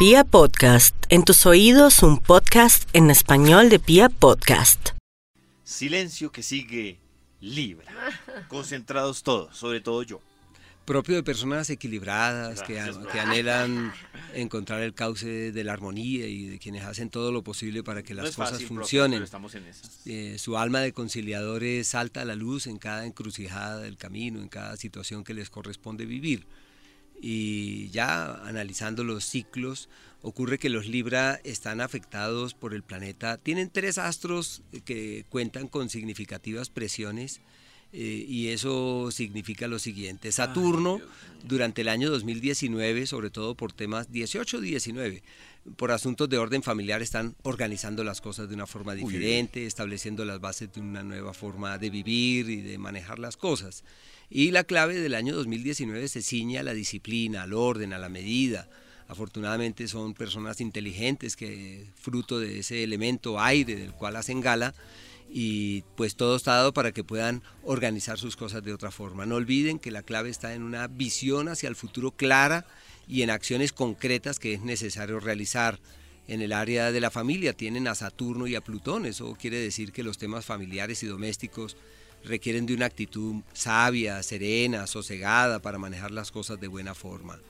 Pia Podcast, en tus oídos un podcast en español de Pia Podcast. Silencio que sigue Libra. Concentrados todos, sobre todo yo. propio de personas equilibradas que, an- que anhelan encontrar el cauce de la armonía y de quienes hacen todo lo posible para que No las es cosas fácil, profe, funcionen. pero estamos en esas. Eh, su alma de conciliadores salta a la luz en cada encrucijada del camino, en cada situación que les corresponde vivir. Y ya analizando los ciclos, ocurre que los Libra están afectados por el planeta. Tienen tres astros que cuentan con significativas presiones. Eh, y eso significa lo siguiente. Saturno, durante el año 2019, sobre todo por temas 18-19, por asuntos de orden familiar, están organizando las cosas de una forma diferente, estableciendo las bases de una nueva forma de vivir y de manejar las cosas. Y la clave del año 2019 se ciña a la disciplina, al orden, a la medida. Afortunadamente son personas inteligentes que fruto de ese elemento aire del cual hacen gala y pues todo está dado para que puedan organizar sus cosas de otra forma. No olviden que la clave está en una visión hacia el futuro clara y en acciones concretas que es necesario realizar. En el área de la familia tienen a Saturno y a Plutón, eso quiere decir que los temas familiares y domésticos requieren de una actitud sabia, serena, sosegada para manejar las cosas de buena forma.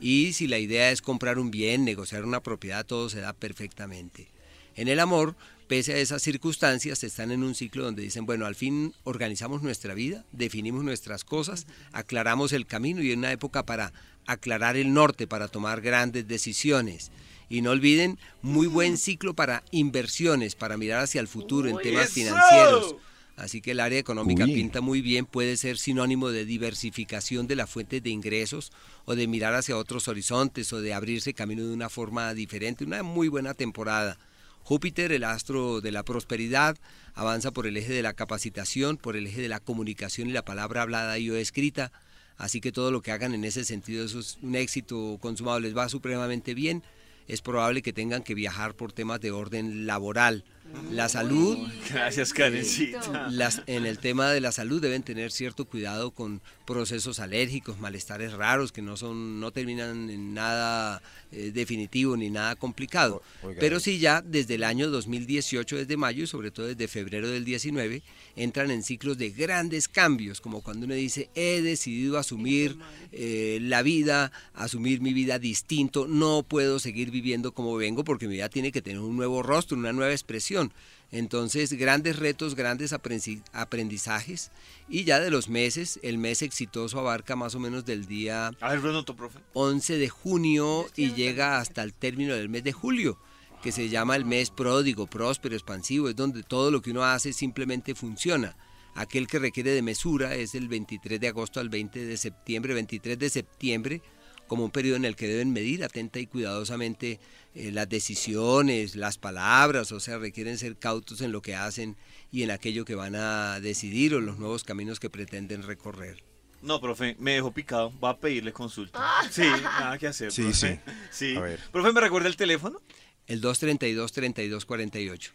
Y si la idea es comprar un bien, negociar una propiedad, todo se da perfectamente. En el amor, pese a esas circunstancias, están en un ciclo donde dicen, bueno, al fin organizamos nuestra vida, definimos nuestras cosas, aclaramos el camino y en una época para aclarar el norte, para tomar grandes decisiones. Y no olviden, muy buen ciclo para inversiones, para mirar hacia el futuro en temas financieros. Así que el área económica Uy. pinta muy bien, puede ser sinónimo de diversificación de las fuentes de ingresos o de mirar hacia otros horizontes o de abrirse camino de una forma diferente. Una muy buena temporada. Júpiter, el astro de la prosperidad, avanza por el eje de la capacitación, por el eje de la comunicación y la palabra hablada y o escrita. Así que todo lo que hagan en ese sentido eso es un éxito consumado, les va supremamente bien. Es probable que tengan que viajar por temas de orden laboral. La salud, Gracias, Karencita. las, en el tema de la salud deben tener cierto cuidado con procesos alérgicos, malestares raros que no son, no terminan en nada eh, definitivo ni nada complicado. Oiga, Pero sí ya desde el año 2018, desde mayo y sobre todo desde febrero del 19, entran en ciclos de grandes cambios, como cuando uno dice he decidido asumir eh, la vida, asumir mi vida distinto, no puedo seguir viviendo como vengo porque mi vida tiene que tener un nuevo rostro, una nueva expresión. Entonces, grandes retos, grandes aprendizajes. Y ya de los meses, el mes exitoso abarca más o menos del día A ver, lo noto, profe. 11 de junio y llega hasta el término del mes de julio, que se llama el mes pródigo, próspero, expansivo, es donde todo lo que uno hace simplemente funciona. Aquel que requiere de mesura es el 23 de agosto al 20 de septiembre, 23 de septiembre, como un periodo en el que deben medir atenta y cuidadosamente eh, las decisiones, las palabras, o sea, requieren ser cautos en lo que hacen y en aquello que van a decidir o los nuevos caminos que pretenden recorrer. No, profe, me dejó picado. Va a pedirle consulta. Sí, nada que hacer. Sí, profe. Sí. A ver. Profe, ¿me recuerda el teléfono? El 232-3248.